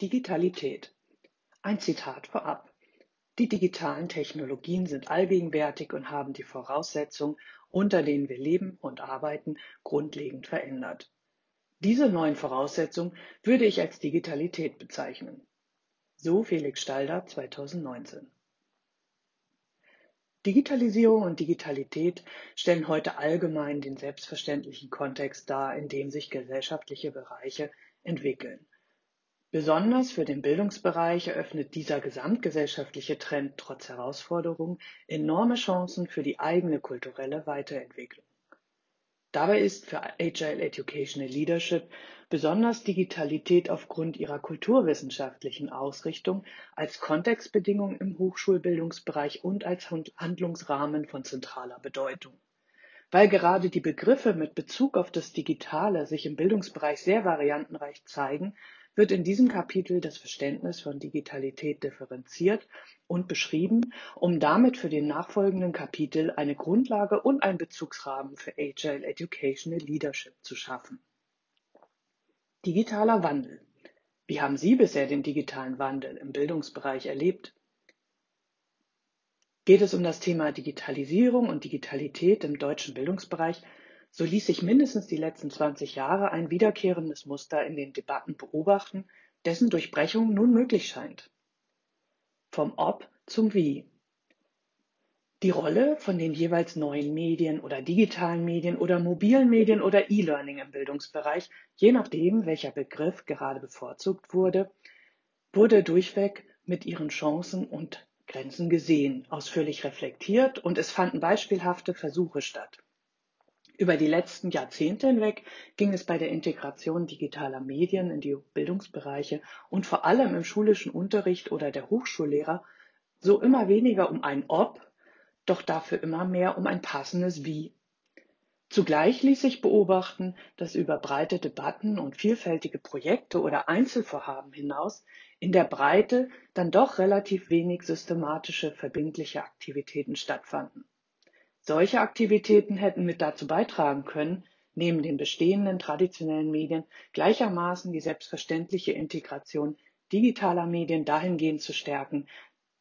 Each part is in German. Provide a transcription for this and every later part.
Digitalität. Ein Zitat vorab. Die digitalen Technologien sind allgegenwärtig und haben die Voraussetzungen, unter denen wir leben und arbeiten, grundlegend verändert. Diese neuen Voraussetzungen würde ich als Digitalität bezeichnen. So Felix Stalder 2019. Digitalisierung und Digitalität stellen heute allgemein den selbstverständlichen Kontext dar, in dem sich gesellschaftliche Bereiche entwickeln. Besonders für den Bildungsbereich eröffnet dieser gesamtgesellschaftliche Trend trotz Herausforderungen enorme Chancen für die eigene kulturelle Weiterentwicklung. Dabei ist für Agile Educational Leadership besonders Digitalität aufgrund ihrer kulturwissenschaftlichen Ausrichtung als Kontextbedingung im Hochschulbildungsbereich und als Handlungsrahmen von zentraler Bedeutung. Weil gerade die Begriffe mit Bezug auf das Digitale sich im Bildungsbereich sehr variantenreich zeigen, wird in diesem Kapitel das Verständnis von Digitalität differenziert und beschrieben, um damit für den nachfolgenden Kapitel eine Grundlage und einen Bezugsrahmen für Agile Educational Leadership zu schaffen. Digitaler Wandel. Wie haben Sie bisher den digitalen Wandel im Bildungsbereich erlebt? Geht es um das Thema Digitalisierung und Digitalität im deutschen Bildungsbereich, so ließ sich mindestens die letzten 20 Jahre ein wiederkehrendes Muster in den Debatten beobachten, dessen Durchbrechung nun möglich scheint. Vom Ob zum Wie. Die Rolle von den jeweils neuen Medien oder digitalen Medien oder mobilen Medien oder E-Learning im Bildungsbereich, je nachdem, welcher Begriff gerade bevorzugt wurde, wurde durchweg mit ihren Chancen und Grenzen gesehen, ausführlich reflektiert und es fanden beispielhafte Versuche statt. Über die letzten Jahrzehnte hinweg ging es bei der Integration digitaler Medien in die Bildungsbereiche und vor allem im schulischen Unterricht oder der Hochschullehrer so immer weniger um ein Ob, doch dafür immer mehr um ein passendes Wie. Zugleich ließ sich beobachten, dass über breite Debatten und vielfältige Projekte oder Einzelvorhaben hinaus in der Breite dann doch relativ wenig systematische verbindliche Aktivitäten stattfanden. Solche Aktivitäten hätten mit dazu beitragen können, neben den bestehenden traditionellen Medien gleichermaßen die selbstverständliche Integration digitaler Medien dahingehend zu stärken,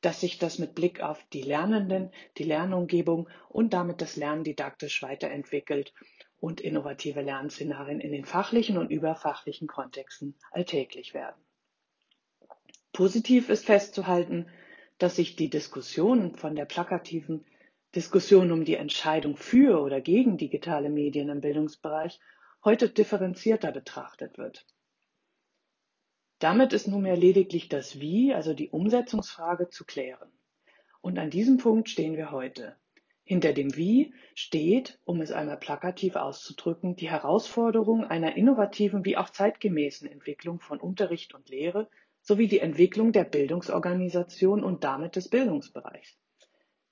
dass sich das mit Blick auf die Lernenden, die Lernumgebung und damit das Lernen didaktisch weiterentwickelt und innovative Lernszenarien in den fachlichen und überfachlichen Kontexten alltäglich werden. Positiv ist festzuhalten, dass sich die Diskussion von der plakativen Diskussion um die Entscheidung für oder gegen digitale Medien im Bildungsbereich heute differenzierter betrachtet wird. Damit ist nunmehr lediglich das Wie, also die Umsetzungsfrage, zu klären. Und an diesem Punkt stehen wir heute. Hinter dem Wie steht, um es einmal plakativ auszudrücken, die Herausforderung einer innovativen wie auch zeitgemäßen Entwicklung von Unterricht und Lehre sowie die Entwicklung der Bildungsorganisation und damit des Bildungsbereichs.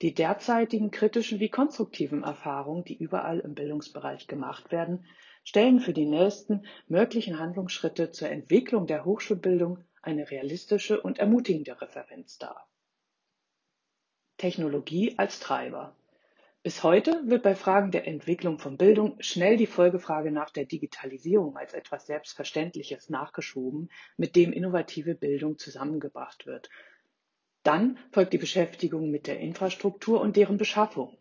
Die derzeitigen kritischen wie konstruktiven Erfahrungen, die überall im Bildungsbereich gemacht werden, stellen für die nächsten möglichen Handlungsschritte zur Entwicklung der Hochschulbildung eine realistische und ermutigende Referenz dar. Technologie als Treiber. Bis heute wird bei Fragen der Entwicklung von Bildung schnell die Folgefrage nach der Digitalisierung als etwas Selbstverständliches nachgeschoben, mit dem innovative Bildung zusammengebracht wird dann folgt die Beschäftigung mit der Infrastruktur und deren Beschaffung.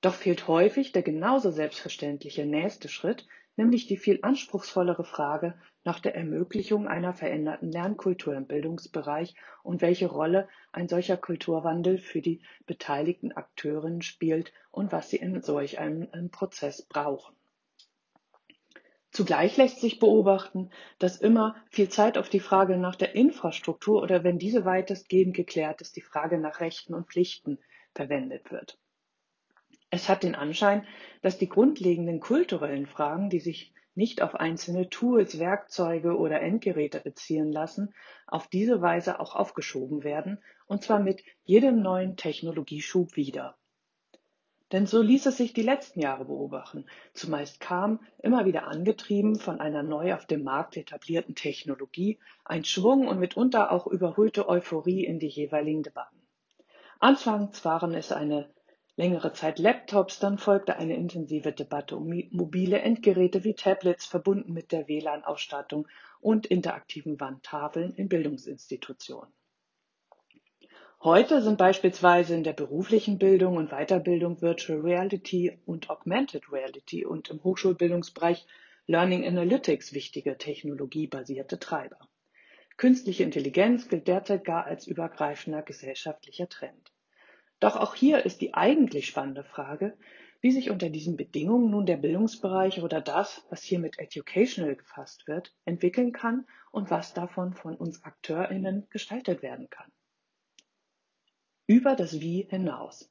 Doch fehlt häufig der genauso selbstverständliche nächste Schritt, nämlich die viel anspruchsvollere Frage nach der Ermöglichung einer veränderten Lernkultur im Bildungsbereich und welche Rolle ein solcher Kulturwandel für die beteiligten Akteurinnen spielt und was sie in solch einem Prozess brauchen. Zugleich lässt sich beobachten, dass immer viel Zeit auf die Frage nach der Infrastruktur oder wenn diese weitestgehend geklärt ist, die Frage nach Rechten und Pflichten verwendet wird. Es hat den Anschein, dass die grundlegenden kulturellen Fragen, die sich nicht auf einzelne Tools, Werkzeuge oder Endgeräte beziehen lassen, auf diese Weise auch aufgeschoben werden, und zwar mit jedem neuen Technologieschub wieder. Denn so ließ es sich die letzten Jahre beobachten. Zumeist kam, immer wieder angetrieben von einer neu auf dem Markt etablierten Technologie, ein Schwung und mitunter auch überhöhte Euphorie in die jeweiligen Debatten. Anfangs waren es eine längere Zeit Laptops, dann folgte eine intensive Debatte um mobile Endgeräte wie Tablets verbunden mit der WLAN-Ausstattung und interaktiven Wandtafeln in Bildungsinstitutionen. Heute sind beispielsweise in der beruflichen Bildung und Weiterbildung Virtual Reality und Augmented Reality und im Hochschulbildungsbereich Learning Analytics wichtige technologiebasierte Treiber. Künstliche Intelligenz gilt derzeit gar als übergreifender gesellschaftlicher Trend. Doch auch hier ist die eigentlich spannende Frage, wie sich unter diesen Bedingungen nun der Bildungsbereich oder das, was hier mit Educational gefasst wird, entwickeln kann und was davon von uns Akteurinnen gestaltet werden kann. Über das Wie hinaus.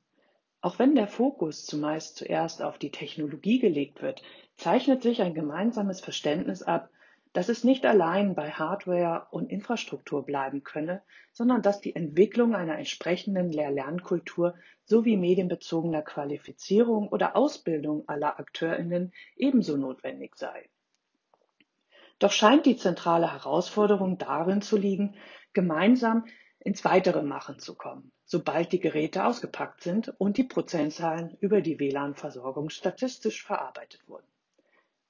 Auch wenn der Fokus zumeist zuerst auf die Technologie gelegt wird, zeichnet sich ein gemeinsames Verständnis ab, dass es nicht allein bei Hardware und Infrastruktur bleiben könne, sondern dass die Entwicklung einer entsprechenden Lehr-Lernkultur sowie medienbezogener Qualifizierung oder Ausbildung aller Akteurinnen ebenso notwendig sei. Doch scheint die zentrale Herausforderung darin zu liegen, gemeinsam ins weitere Machen zu kommen, sobald die Geräte ausgepackt sind und die Prozentzahlen über die WLAN-Versorgung statistisch verarbeitet wurden.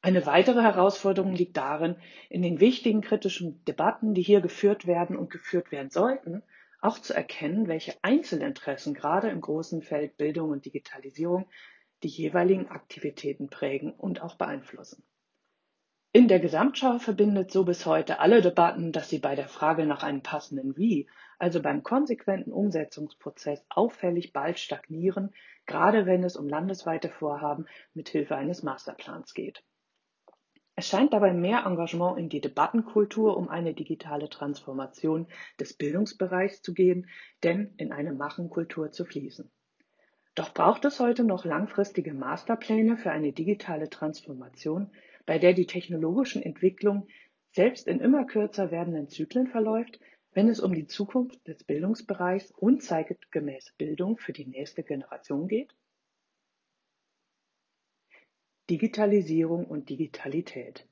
Eine weitere Herausforderung liegt darin, in den wichtigen kritischen Debatten, die hier geführt werden und geführt werden sollten, auch zu erkennen, welche Einzelinteressen gerade im großen Feld Bildung und Digitalisierung die jeweiligen Aktivitäten prägen und auch beeinflussen. In der Gesamtschau verbindet so bis heute alle Debatten, dass sie bei der Frage nach einem passenden Wie, also beim konsequenten Umsetzungsprozess, auffällig bald stagnieren, gerade wenn es um landesweite Vorhaben mit Hilfe eines Masterplans geht. Es scheint dabei mehr Engagement in die Debattenkultur um eine digitale Transformation des Bildungsbereichs zu gehen, denn in eine Machenkultur zu fließen. Doch braucht es heute noch langfristige Masterpläne für eine digitale Transformation, bei der die technologischen Entwicklungen selbst in immer kürzer werdenden Zyklen verläuft, wenn es um die Zukunft des Bildungsbereichs und zeitgemäße Bildung für die nächste Generation geht? Digitalisierung und Digitalität.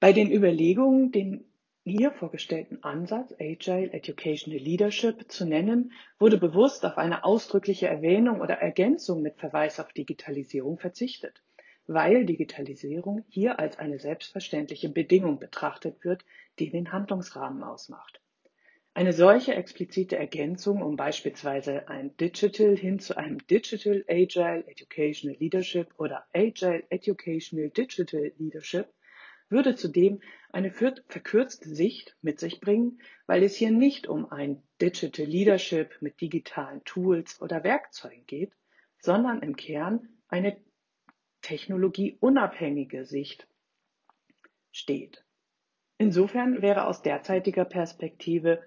Bei den Überlegungen, den hier vorgestellten Ansatz Agile Educational Leadership zu nennen, wurde bewusst auf eine ausdrückliche Erwähnung oder Ergänzung mit Verweis auf Digitalisierung verzichtet, weil Digitalisierung hier als eine selbstverständliche Bedingung betrachtet wird, die den Handlungsrahmen ausmacht. Eine solche explizite Ergänzung, um beispielsweise ein Digital hin zu einem Digital Agile Educational Leadership oder Agile Educational Digital Leadership, würde zudem eine verkürzte Sicht mit sich bringen, weil es hier nicht um ein Digital Leadership mit digitalen Tools oder Werkzeugen geht, sondern im Kern eine technologieunabhängige Sicht steht. Insofern wäre aus derzeitiger Perspektive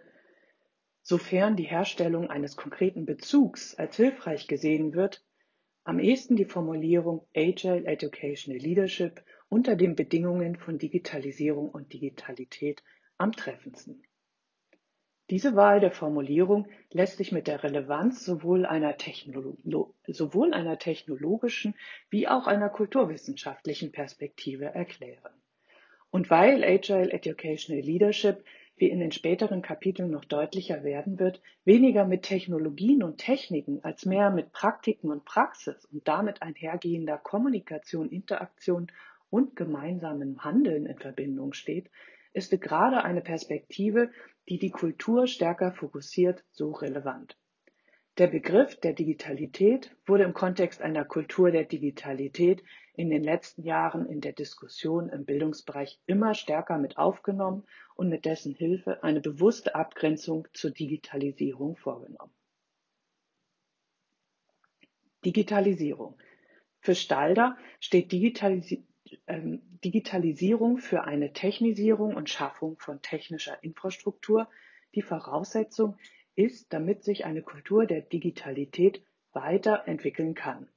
sofern die Herstellung eines konkreten Bezugs als hilfreich gesehen wird, am ehesten die Formulierung Agile Educational Leadership unter den Bedingungen von Digitalisierung und Digitalität am treffendsten. Diese Wahl der Formulierung lässt sich mit der Relevanz sowohl einer, sowohl einer technologischen wie auch einer kulturwissenschaftlichen Perspektive erklären. Und weil Agile Educational Leadership wie in den späteren Kapiteln noch deutlicher werden wird, weniger mit Technologien und Techniken als mehr mit Praktiken und Praxis und damit einhergehender Kommunikation, Interaktion und gemeinsamem Handeln in Verbindung steht, ist gerade eine Perspektive, die die Kultur stärker fokussiert, so relevant. Der Begriff der Digitalität wurde im Kontext einer Kultur der Digitalität in den letzten Jahren in der Diskussion im Bildungsbereich immer stärker mit aufgenommen und mit dessen Hilfe eine bewusste Abgrenzung zur Digitalisierung vorgenommen. Digitalisierung. Für Stalder steht Digitalisi ähm, Digitalisierung für eine Technisierung und Schaffung von technischer Infrastruktur die Voraussetzung ist, damit sich eine Kultur der Digitalität weiterentwickeln kann.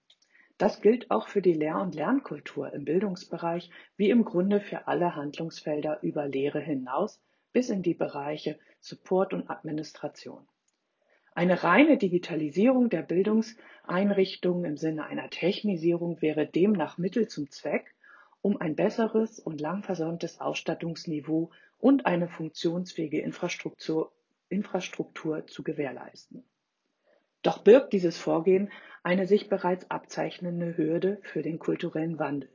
Das gilt auch für die Lehr- und Lernkultur im Bildungsbereich wie im Grunde für alle Handlungsfelder über Lehre hinaus bis in die Bereiche Support und Administration. Eine reine Digitalisierung der Bildungseinrichtungen im Sinne einer Technisierung wäre demnach Mittel zum Zweck, um ein besseres und lang versäumtes Ausstattungsniveau und eine funktionsfähige Infrastruktur, Infrastruktur zu gewährleisten. Doch birgt dieses Vorgehen eine sich bereits abzeichnende Hürde für den kulturellen Wandel.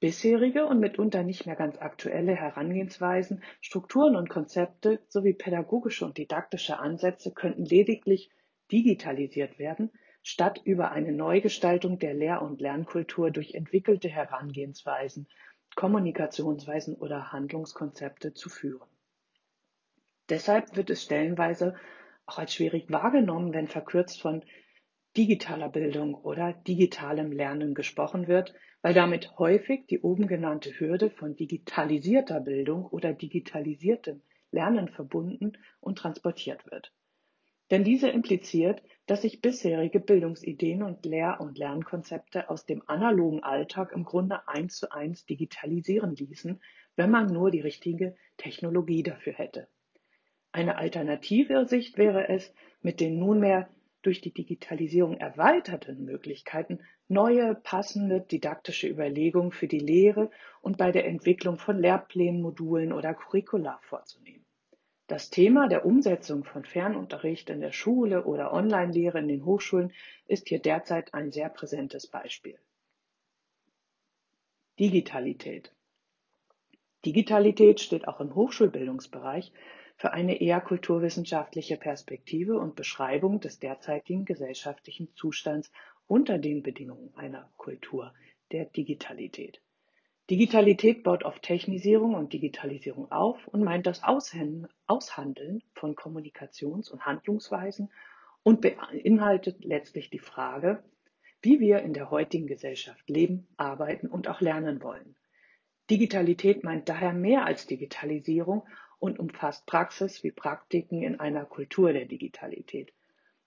Bisherige und mitunter nicht mehr ganz aktuelle Herangehensweisen, Strukturen und Konzepte sowie pädagogische und didaktische Ansätze könnten lediglich digitalisiert werden, statt über eine Neugestaltung der Lehr- und Lernkultur durch entwickelte Herangehensweisen, Kommunikationsweisen oder Handlungskonzepte zu führen. Deshalb wird es stellenweise auch als schwierig wahrgenommen, wenn verkürzt von digitaler Bildung oder digitalem Lernen gesprochen wird, weil damit häufig die oben genannte Hürde von digitalisierter Bildung oder digitalisiertem Lernen verbunden und transportiert wird. Denn diese impliziert, dass sich bisherige Bildungsideen und Lehr- und Lernkonzepte aus dem analogen Alltag im Grunde eins zu eins digitalisieren ließen, wenn man nur die richtige Technologie dafür hätte. Eine alternative Sicht wäre es, mit den nunmehr durch die Digitalisierung erweiterten Möglichkeiten neue, passende didaktische Überlegungen für die Lehre und bei der Entwicklung von Lehrplänen, Modulen oder Curricula vorzunehmen. Das Thema der Umsetzung von Fernunterricht in der Schule oder Online-Lehre in den Hochschulen ist hier derzeit ein sehr präsentes Beispiel. Digitalität. Digitalität steht auch im Hochschulbildungsbereich für eine eher kulturwissenschaftliche Perspektive und Beschreibung des derzeitigen gesellschaftlichen Zustands unter den Bedingungen einer Kultur der Digitalität. Digitalität baut auf Technisierung und Digitalisierung auf und meint das Aushandeln von Kommunikations- und Handlungsweisen und beinhaltet letztlich die Frage, wie wir in der heutigen Gesellschaft leben, arbeiten und auch lernen wollen. Digitalität meint daher mehr als Digitalisierung und umfasst Praxis wie Praktiken in einer Kultur der Digitalität.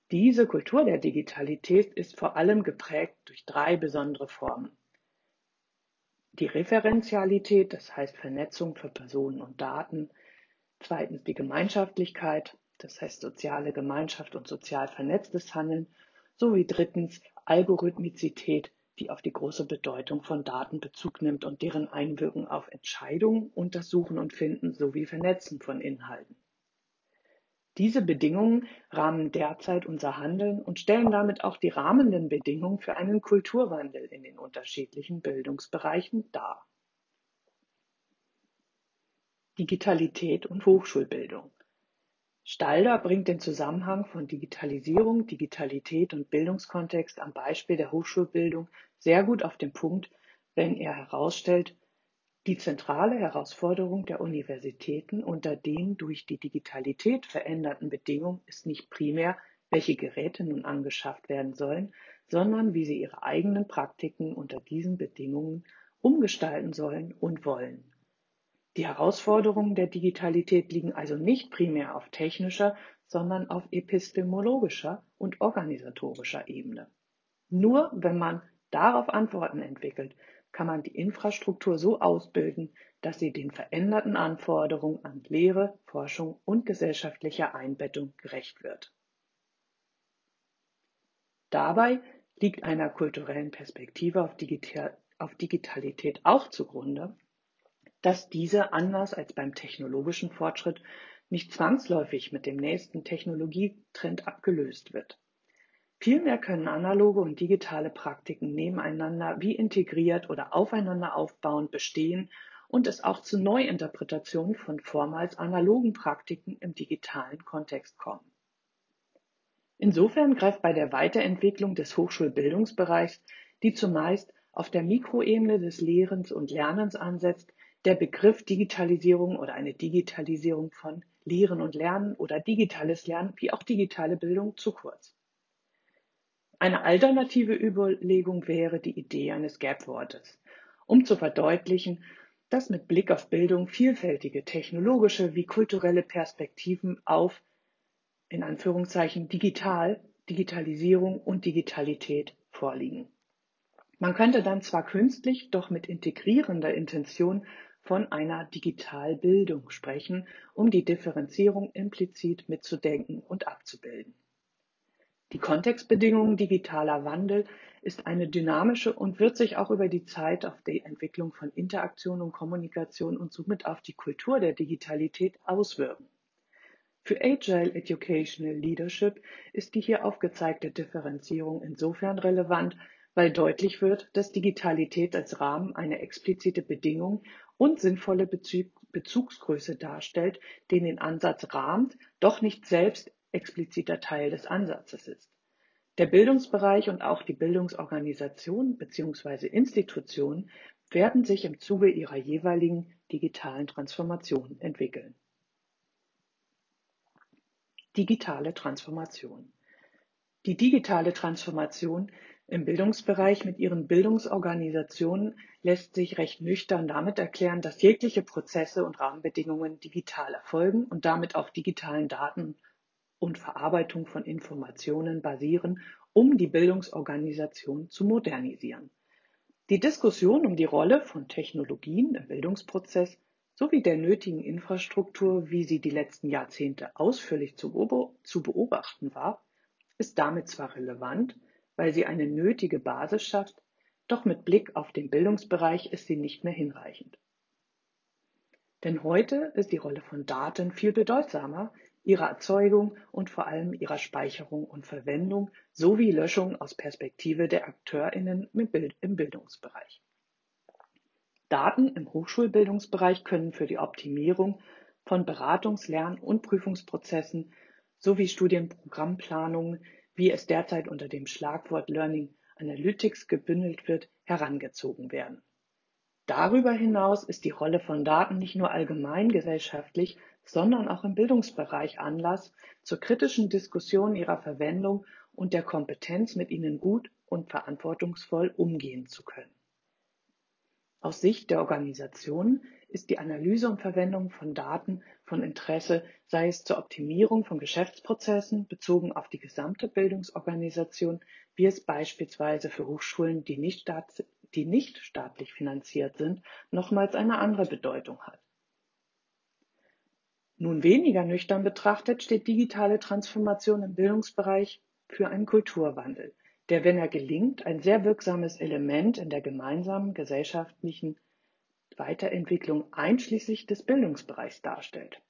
Diese Kultur der Digitalität ist vor allem geprägt durch drei besondere Formen. Die Referenzialität, das heißt Vernetzung für Personen und Daten. Zweitens die Gemeinschaftlichkeit, das heißt soziale Gemeinschaft und sozial vernetztes Handeln. Sowie drittens Algorithmizität, die auf die große Bedeutung von Daten Bezug nimmt und deren Einwirkung auf Entscheidungen und das Suchen und Finden sowie Vernetzen von Inhalten. Diese Bedingungen rahmen derzeit unser Handeln und stellen damit auch die rahmenden Bedingungen für einen Kulturwandel in den unterschiedlichen Bildungsbereichen dar. Digitalität und Hochschulbildung. Stalder bringt den Zusammenhang von Digitalisierung, Digitalität und Bildungskontext am Beispiel der Hochschulbildung sehr gut auf den Punkt, wenn er herausstellt, die zentrale Herausforderung der Universitäten unter den durch die Digitalität veränderten Bedingungen ist nicht primär, welche Geräte nun angeschafft werden sollen, sondern wie sie ihre eigenen Praktiken unter diesen Bedingungen umgestalten sollen und wollen. Die Herausforderungen der Digitalität liegen also nicht primär auf technischer, sondern auf epistemologischer und organisatorischer Ebene. Nur wenn man darauf Antworten entwickelt, kann man die Infrastruktur so ausbilden, dass sie den veränderten Anforderungen an Lehre, Forschung und gesellschaftlicher Einbettung gerecht wird. Dabei liegt einer kulturellen Perspektive auf, Digital auf Digitalität auch zugrunde, dass diese anders als beim technologischen Fortschritt nicht zwangsläufig mit dem nächsten Technologietrend abgelöst wird. Vielmehr können analoge und digitale Praktiken nebeneinander wie integriert oder aufeinander aufbauend bestehen und es auch zu Neuinterpretationen von vormals analogen Praktiken im digitalen Kontext kommen. Insofern greift bei der Weiterentwicklung des Hochschulbildungsbereichs, die zumeist auf der Mikroebene des Lehrens und Lernens ansetzt, der Begriff Digitalisierung oder eine Digitalisierung von Lehren und Lernen oder digitales Lernen wie auch digitale Bildung zu kurz. Eine alternative Überlegung wäre die Idee eines Gap-Wortes, um zu verdeutlichen, dass mit Blick auf Bildung vielfältige technologische wie kulturelle Perspektiven auf in Anführungszeichen digital, Digitalisierung und Digitalität vorliegen. Man könnte dann zwar künstlich, doch mit integrierender Intention von einer Digitalbildung sprechen, um die Differenzierung implizit mitzudenken und abzubilden. Die Kontextbedingungen digitaler Wandel ist eine dynamische und wird sich auch über die Zeit auf die Entwicklung von Interaktion und Kommunikation und somit auf die Kultur der Digitalität auswirken. Für Agile Educational Leadership ist die hier aufgezeigte Differenzierung insofern relevant, weil deutlich wird, dass Digitalität als Rahmen eine explizite Bedingung und sinnvolle Bezug Bezugsgröße darstellt, den den Ansatz rahmt, doch nicht selbst expliziter Teil des Ansatzes ist. Der Bildungsbereich und auch die Bildungsorganisation bzw. Institutionen werden sich im Zuge ihrer jeweiligen digitalen Transformation entwickeln. Digitale Transformation. Die digitale Transformation im Bildungsbereich mit ihren Bildungsorganisationen lässt sich recht nüchtern damit erklären, dass jegliche Prozesse und Rahmenbedingungen digital erfolgen und damit auf digitalen Daten und Verarbeitung von Informationen basieren, um die Bildungsorganisation zu modernisieren. Die Diskussion um die Rolle von Technologien im Bildungsprozess sowie der nötigen Infrastruktur, wie sie die letzten Jahrzehnte ausführlich zu beobachten war, ist damit zwar relevant, weil sie eine nötige Basis schafft, doch mit Blick auf den Bildungsbereich ist sie nicht mehr hinreichend. Denn heute ist die Rolle von Daten viel bedeutsamer, ihrer Erzeugung und vor allem ihrer Speicherung und Verwendung sowie Löschung aus Perspektive der Akteurinnen im Bildungsbereich. Daten im Hochschulbildungsbereich können für die Optimierung von Beratungs-, Lern- und Prüfungsprozessen sowie Studienprogrammplanungen wie es derzeit unter dem Schlagwort Learning Analytics gebündelt wird, herangezogen werden. Darüber hinaus ist die Rolle von Daten nicht nur allgemein gesellschaftlich, sondern auch im Bildungsbereich Anlass zur kritischen Diskussion ihrer Verwendung und der Kompetenz, mit ihnen gut und verantwortungsvoll umgehen zu können. Aus Sicht der Organisation ist die Analyse und Verwendung von Daten von Interesse, sei es zur Optimierung von Geschäftsprozessen bezogen auf die gesamte Bildungsorganisation, wie es beispielsweise für Hochschulen, die nicht, die nicht staatlich finanziert sind, nochmals eine andere Bedeutung hat. Nun weniger nüchtern betrachtet steht digitale Transformation im Bildungsbereich für einen Kulturwandel, der, wenn er gelingt, ein sehr wirksames Element in der gemeinsamen gesellschaftlichen Weiterentwicklung einschließlich des Bildungsbereichs darstellt.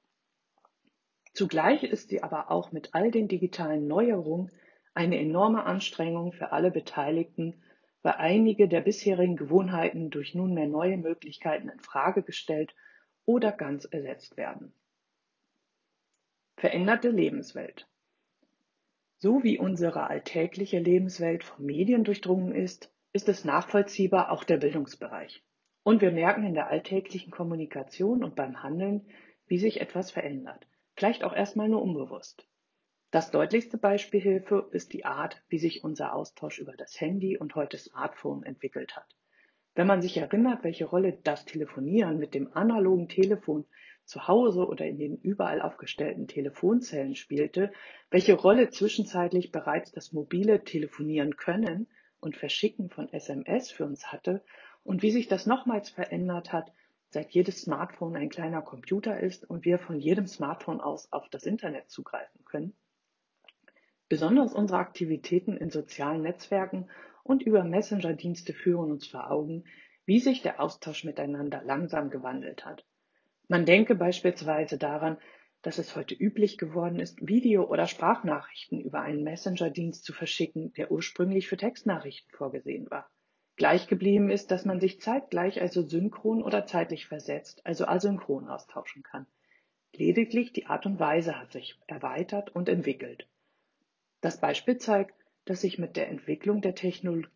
Zugleich ist sie aber auch mit all den digitalen Neuerungen eine enorme Anstrengung für alle Beteiligten, weil einige der bisherigen Gewohnheiten durch nunmehr neue Möglichkeiten in Frage gestellt oder ganz ersetzt werden. Veränderte Lebenswelt. So wie unsere alltägliche Lebenswelt von Medien durchdrungen ist, ist es nachvollziehbar auch der Bildungsbereich. Und wir merken in der alltäglichen Kommunikation und beim Handeln, wie sich etwas verändert. Vielleicht auch erstmal nur unbewusst. Das deutlichste Beispiel hierfür ist die Art, wie sich unser Austausch über das Handy und heute Smartphone entwickelt hat. Wenn man sich erinnert, welche Rolle das Telefonieren mit dem analogen Telefon zu Hause oder in den überall aufgestellten Telefonzellen spielte, welche Rolle zwischenzeitlich bereits das mobile Telefonieren können und Verschicken von SMS für uns hatte und wie sich das nochmals verändert hat, seit jedes Smartphone ein kleiner Computer ist und wir von jedem Smartphone aus auf das Internet zugreifen können. Besonders unsere Aktivitäten in sozialen Netzwerken und über Messenger-Dienste führen uns vor Augen, wie sich der Austausch miteinander langsam gewandelt hat. Man denke beispielsweise daran, dass es heute üblich geworden ist, Video- oder Sprachnachrichten über einen Messenger-Dienst zu verschicken, der ursprünglich für Textnachrichten vorgesehen war. Gleich geblieben ist, dass man sich zeitgleich, also synchron oder zeitlich versetzt, also asynchron austauschen kann. Lediglich die Art und Weise hat sich erweitert und entwickelt. Das Beispiel zeigt, dass sich mit der Entwicklung der, Technolo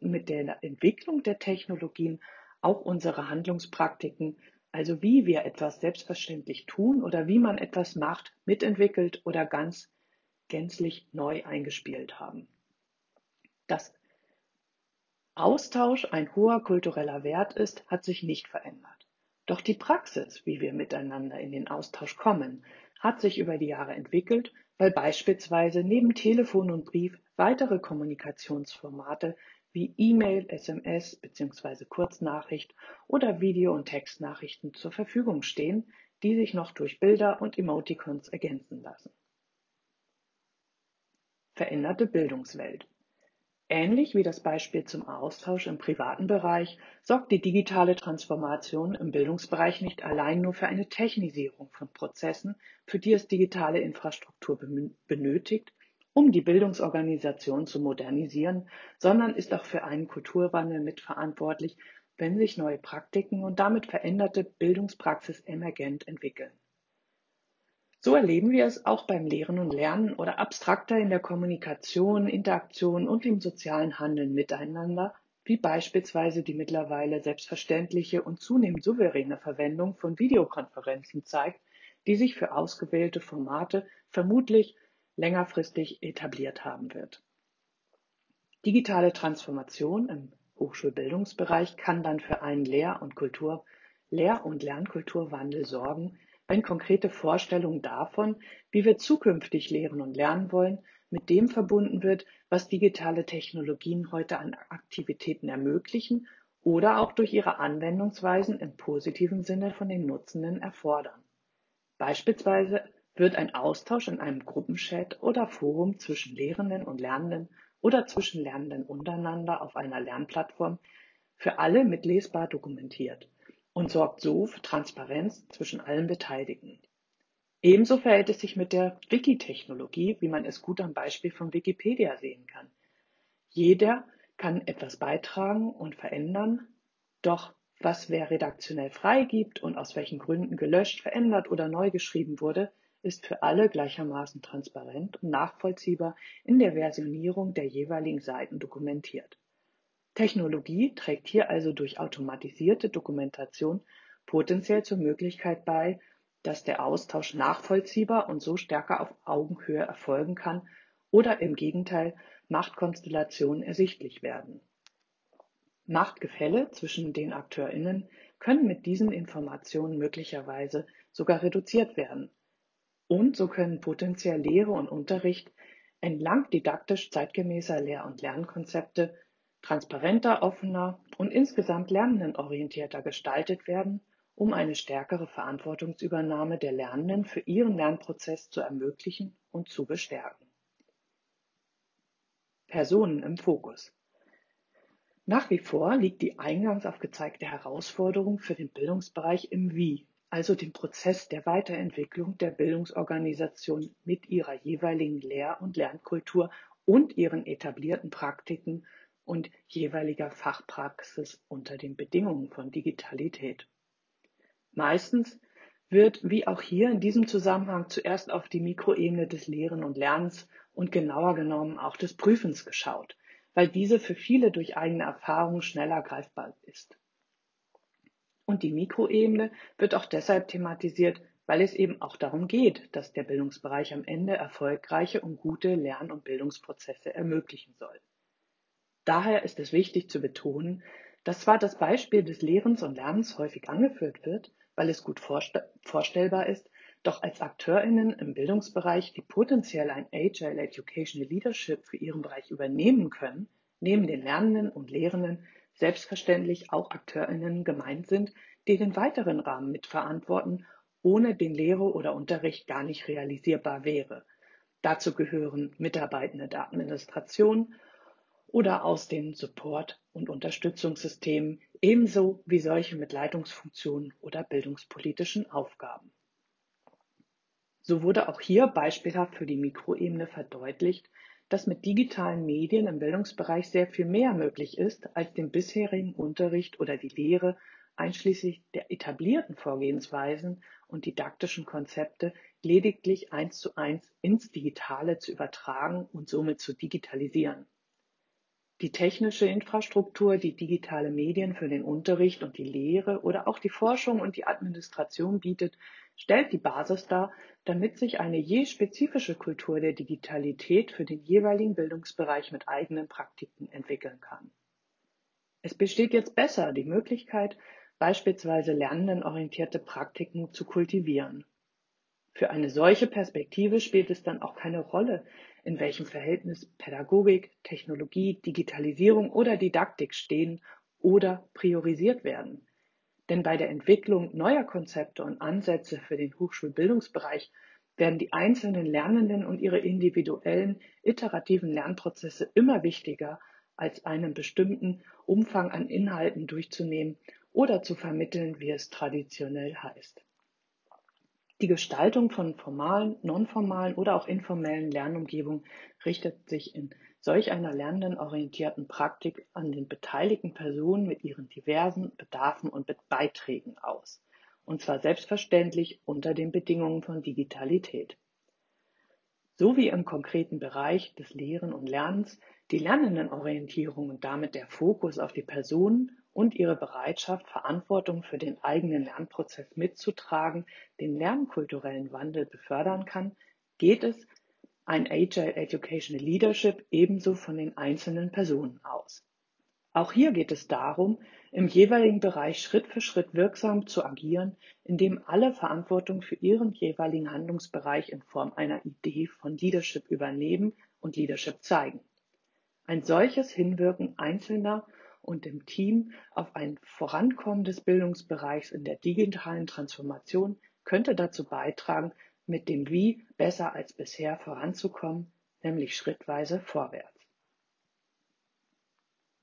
mit der Entwicklung der Technologien auch unsere Handlungspraktiken, also wie wir etwas selbstverständlich tun oder wie man etwas macht, mitentwickelt oder ganz gänzlich neu eingespielt haben. Das Austausch ein hoher kultureller Wert ist, hat sich nicht verändert. Doch die Praxis, wie wir miteinander in den Austausch kommen, hat sich über die Jahre entwickelt, weil beispielsweise neben Telefon und Brief weitere Kommunikationsformate wie E-Mail, SMS bzw. Kurznachricht oder Video- und Textnachrichten zur Verfügung stehen, die sich noch durch Bilder und Emoticons ergänzen lassen. Veränderte Bildungswelt. Ähnlich wie das Beispiel zum Austausch im privaten Bereich sorgt die digitale Transformation im Bildungsbereich nicht allein nur für eine Technisierung von Prozessen, für die es digitale Infrastruktur benötigt, um die Bildungsorganisation zu modernisieren, sondern ist auch für einen Kulturwandel mitverantwortlich, wenn sich neue Praktiken und damit veränderte Bildungspraxis emergent entwickeln. So erleben wir es auch beim Lehren und Lernen oder abstrakter in der Kommunikation, Interaktion und im sozialen Handeln miteinander, wie beispielsweise die mittlerweile selbstverständliche und zunehmend souveräne Verwendung von Videokonferenzen zeigt, die sich für ausgewählte Formate vermutlich längerfristig etabliert haben wird. Digitale Transformation im Hochschulbildungsbereich kann dann für einen Lehr- und Kultur, Lehr- und Lernkulturwandel sorgen, wenn konkrete Vorstellungen davon, wie wir zukünftig lehren und lernen wollen, mit dem verbunden wird, was digitale Technologien heute an Aktivitäten ermöglichen oder auch durch ihre Anwendungsweisen im positiven Sinne von den Nutzenden erfordern. Beispielsweise wird ein Austausch in einem Gruppenchat oder Forum zwischen Lehrenden und Lernenden oder zwischen Lernenden untereinander auf einer Lernplattform für alle mitlesbar dokumentiert und sorgt so für Transparenz zwischen allen Beteiligten. Ebenso verhält es sich mit der Wiki-Technologie, wie man es gut am Beispiel von Wikipedia sehen kann. Jeder kann etwas beitragen und verändern, doch was wer redaktionell freigibt und aus welchen Gründen gelöscht, verändert oder neu geschrieben wurde, ist für alle gleichermaßen transparent und nachvollziehbar in der Versionierung der jeweiligen Seiten dokumentiert. Technologie trägt hier also durch automatisierte Dokumentation potenziell zur Möglichkeit bei, dass der Austausch nachvollziehbar und so stärker auf Augenhöhe erfolgen kann oder im Gegenteil Machtkonstellationen ersichtlich werden. Machtgefälle zwischen den Akteurinnen können mit diesen Informationen möglicherweise sogar reduziert werden. Und so können potenziell Lehre und Unterricht entlang didaktisch zeitgemäßer Lehr- und Lernkonzepte transparenter, offener und insgesamt lernendenorientierter gestaltet werden, um eine stärkere Verantwortungsübernahme der Lernenden für ihren Lernprozess zu ermöglichen und zu bestärken. Personen im Fokus. Nach wie vor liegt die eingangs aufgezeigte Herausforderung für den Bildungsbereich im Wie, also dem Prozess der Weiterentwicklung der Bildungsorganisation mit ihrer jeweiligen Lehr- und Lernkultur und ihren etablierten Praktiken und jeweiliger Fachpraxis unter den Bedingungen von Digitalität. Meistens wird, wie auch hier in diesem Zusammenhang, zuerst auf die Mikroebene des Lehren und Lernens und genauer genommen auch des Prüfens geschaut, weil diese für viele durch eigene Erfahrung schneller greifbar ist. Und die Mikroebene wird auch deshalb thematisiert, weil es eben auch darum geht, dass der Bildungsbereich am Ende erfolgreiche und gute Lern- und Bildungsprozesse ermöglichen soll. Daher ist es wichtig zu betonen, dass zwar das Beispiel des Lehrens und Lernens häufig angeführt wird, weil es gut vorstellbar ist, doch als AkteurInnen im Bildungsbereich, die potenziell ein Agile Educational Leadership für ihren Bereich übernehmen können, neben den Lernenden und Lehrenden selbstverständlich auch AkteurInnen gemeint sind, die den weiteren Rahmen mitverantworten, ohne den Lehre oder Unterricht gar nicht realisierbar wäre. Dazu gehören Mitarbeitende der Administration oder aus den Support- und Unterstützungssystemen, ebenso wie solche mit Leitungsfunktionen oder bildungspolitischen Aufgaben. So wurde auch hier beispielhaft für die Mikroebene verdeutlicht, dass mit digitalen Medien im Bildungsbereich sehr viel mehr möglich ist, als den bisherigen Unterricht oder die Lehre einschließlich der etablierten Vorgehensweisen und didaktischen Konzepte lediglich eins zu eins ins Digitale zu übertragen und somit zu digitalisieren. Die technische Infrastruktur, die digitale Medien für den Unterricht und die Lehre oder auch die Forschung und die Administration bietet, stellt die Basis dar, damit sich eine je spezifische Kultur der Digitalität für den jeweiligen Bildungsbereich mit eigenen Praktiken entwickeln kann. Es besteht jetzt besser die Möglichkeit, beispielsweise lernendenorientierte Praktiken zu kultivieren. Für eine solche Perspektive spielt es dann auch keine Rolle, in welchem Verhältnis Pädagogik, Technologie, Digitalisierung oder Didaktik stehen oder priorisiert werden. Denn bei der Entwicklung neuer Konzepte und Ansätze für den Hochschulbildungsbereich werden die einzelnen Lernenden und ihre individuellen, iterativen Lernprozesse immer wichtiger als einen bestimmten Umfang an Inhalten durchzunehmen oder zu vermitteln, wie es traditionell heißt. Die Gestaltung von formalen, nonformalen oder auch informellen Lernumgebungen richtet sich in solch einer lernendenorientierten Praktik an den beteiligten Personen mit ihren diversen Bedarfen und Beiträgen aus, und zwar selbstverständlich unter den Bedingungen von Digitalität. So wie im konkreten Bereich des Lehren und Lernens die Lernendenorientierung und damit der Fokus auf die Personen und ihre Bereitschaft, Verantwortung für den eigenen Lernprozess mitzutragen, den lernkulturellen Wandel befördern kann, geht es ein Agile Educational Leadership ebenso von den einzelnen Personen aus. Auch hier geht es darum, im jeweiligen Bereich Schritt für Schritt wirksam zu agieren, indem alle Verantwortung für ihren jeweiligen Handlungsbereich in Form einer Idee von Leadership übernehmen und Leadership zeigen. Ein solches Hinwirken Einzelner und dem Team auf ein Vorankommen des Bildungsbereichs in der digitalen Transformation könnte dazu beitragen, mit dem Wie besser als bisher voranzukommen, nämlich schrittweise vorwärts.